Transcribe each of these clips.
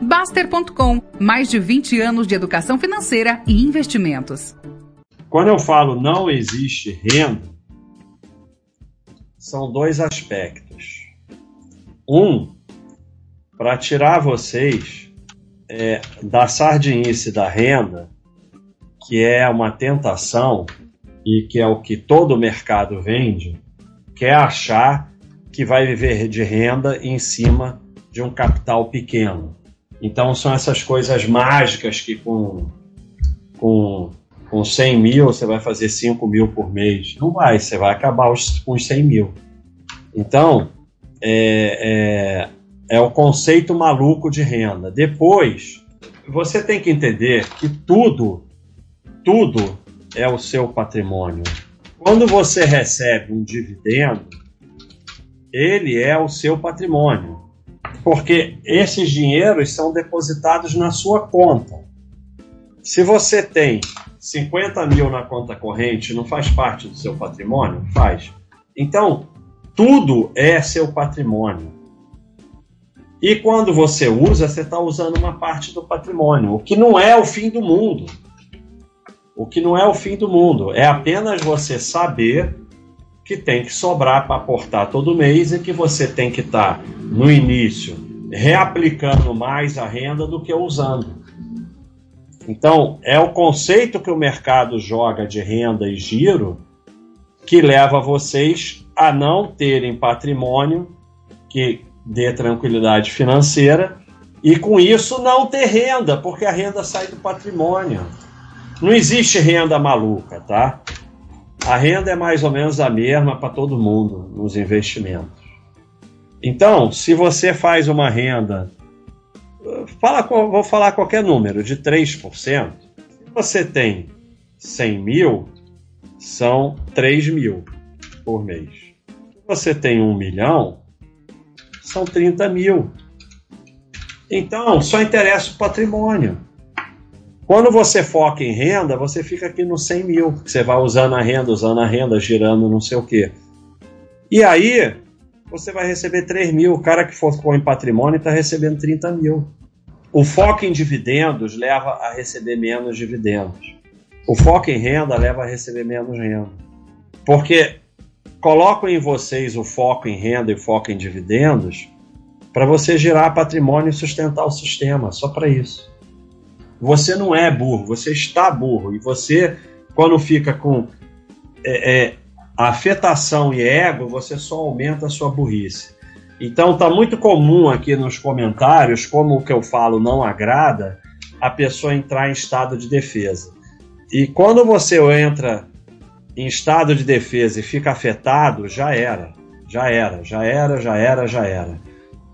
Baster.com, mais de 20 anos de educação financeira e investimentos. Quando eu falo não existe renda, são dois aspectos. Um, para tirar vocês é, da sardinice da renda, que é uma tentação e que é o que todo mercado vende, que é achar que vai viver de renda em cima de um capital pequeno. Então são essas coisas mágicas que com, com, com 100 mil você vai fazer 5 mil por mês. Não vai, você vai acabar os, com os 100 mil. Então, é, é, é o conceito maluco de renda. Depois, você tem que entender que tudo, tudo é o seu patrimônio. Quando você recebe um dividendo, ele é o seu patrimônio porque esses dinheiros são depositados na sua conta. Se você tem 50 mil na conta corrente, não faz parte do seu patrimônio? Faz. Então, tudo é seu patrimônio. E quando você usa, você está usando uma parte do patrimônio, o que não é o fim do mundo. O que não é o fim do mundo. É apenas você saber que tem que sobrar para aportar todo mês e que você tem que estar tá, no início reaplicando mais a renda do que usando. Então, é o conceito que o mercado joga de renda e giro que leva vocês a não terem patrimônio que dê tranquilidade financeira e com isso não ter renda, porque a renda sai do patrimônio. Não existe renda maluca, tá? A renda é mais ou menos a mesma para todo mundo nos investimentos. Então, se você faz uma renda, fala, vou falar qualquer número, de 3%, se você tem 100 mil, são 3 mil por mês. Se você tem 1 milhão, são 30 mil. Então, só interessa o patrimônio. Quando você foca em renda, você fica aqui no 100 mil. Você vai usando a renda, usando a renda, girando não sei o quê. E aí, você vai receber 3 mil. O cara que focou em patrimônio está recebendo 30 mil. O foco em dividendos leva a receber menos dividendos. O foco em renda leva a receber menos renda. Porque colocam em vocês o foco em renda e o foco em dividendos para você gerar patrimônio e sustentar o sistema, só para isso. Você não é burro, você está burro. E você, quando fica com é, é, afetação e ego, você só aumenta a sua burrice. Então está muito comum aqui nos comentários, como o que eu falo não agrada, a pessoa entrar em estado de defesa. E quando você entra em estado de defesa e fica afetado, já era. Já era, já era, já era, já era.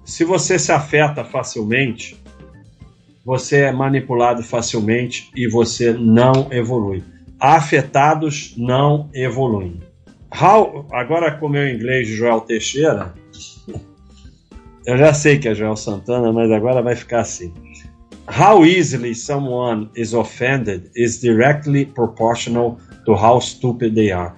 Se você se afeta facilmente, você é manipulado facilmente e você não evolui. Afetados não evoluem. How, agora com meu inglês de Joel Teixeira, eu já sei que é Joel Santana, mas agora vai ficar assim. How easily someone is offended is directly proportional to how stupid they are.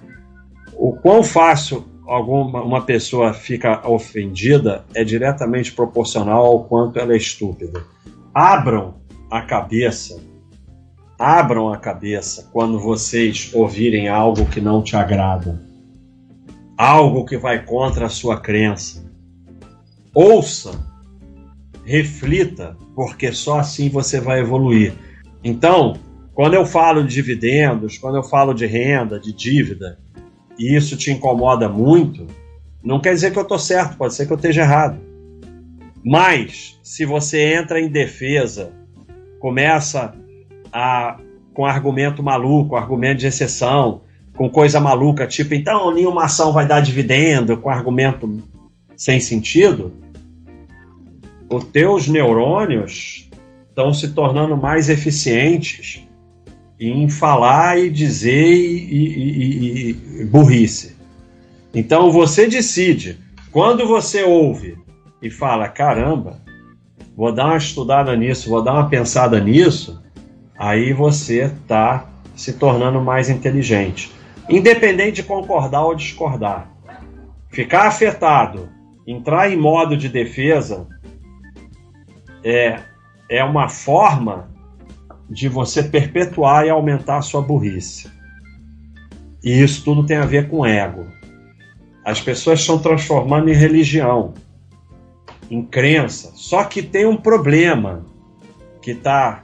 O quão fácil alguma uma pessoa fica ofendida é diretamente proporcional ao quanto ela é estúpida abram a cabeça, abram a cabeça quando vocês ouvirem algo que não te agrada, algo que vai contra a sua crença. Ouça, reflita, porque só assim você vai evoluir. Então, quando eu falo de dividendos, quando eu falo de renda, de dívida, e isso te incomoda muito, não quer dizer que eu estou certo, pode ser que eu esteja errado. Mas, se você entra em defesa, começa a, com argumento maluco, argumento de exceção, com coisa maluca, tipo, então nenhuma ação vai dar dividendo, com argumento sem sentido, os teus neurônios estão se tornando mais eficientes em falar e dizer e, e, e, e burrice. Então você decide. Quando você ouve e fala: caramba, vou dar uma estudada nisso, vou dar uma pensada nisso, aí você está se tornando mais inteligente. Independente de concordar ou discordar. Ficar afetado, entrar em modo de defesa, é, é uma forma de você perpetuar e aumentar a sua burrice. E isso tudo tem a ver com ego. As pessoas estão transformando em religião, em crença. Só que tem um problema que está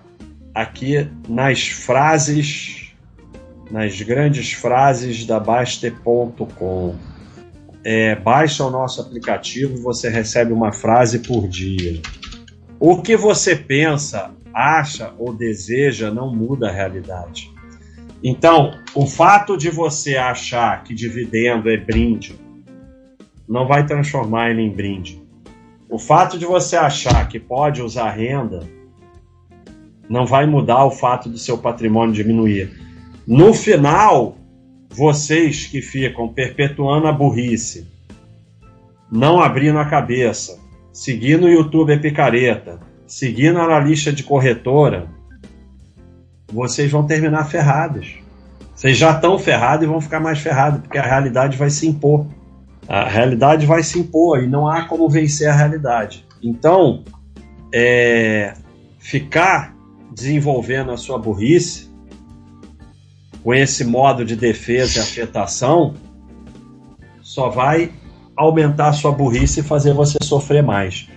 aqui nas frases, nas grandes frases da Baster.com. É, baixa o nosso aplicativo e você recebe uma frase por dia. O que você pensa, acha ou deseja não muda a realidade. Então, o fato de você achar que dividendo é brinde não vai transformar ele em brinde. O fato de você achar que pode usar renda não vai mudar o fato do seu patrimônio diminuir. No final, vocês que ficam perpetuando a burrice, não abrindo a cabeça, seguindo o YouTube é picareta, seguindo a lista de corretora, vocês vão terminar ferrados. Vocês já estão ferrados e vão ficar mais ferrados, porque a realidade vai se impor. A realidade vai se impor e não há como vencer a realidade. Então, é, ficar desenvolvendo a sua burrice, com esse modo de defesa e afetação, só vai aumentar a sua burrice e fazer você sofrer mais.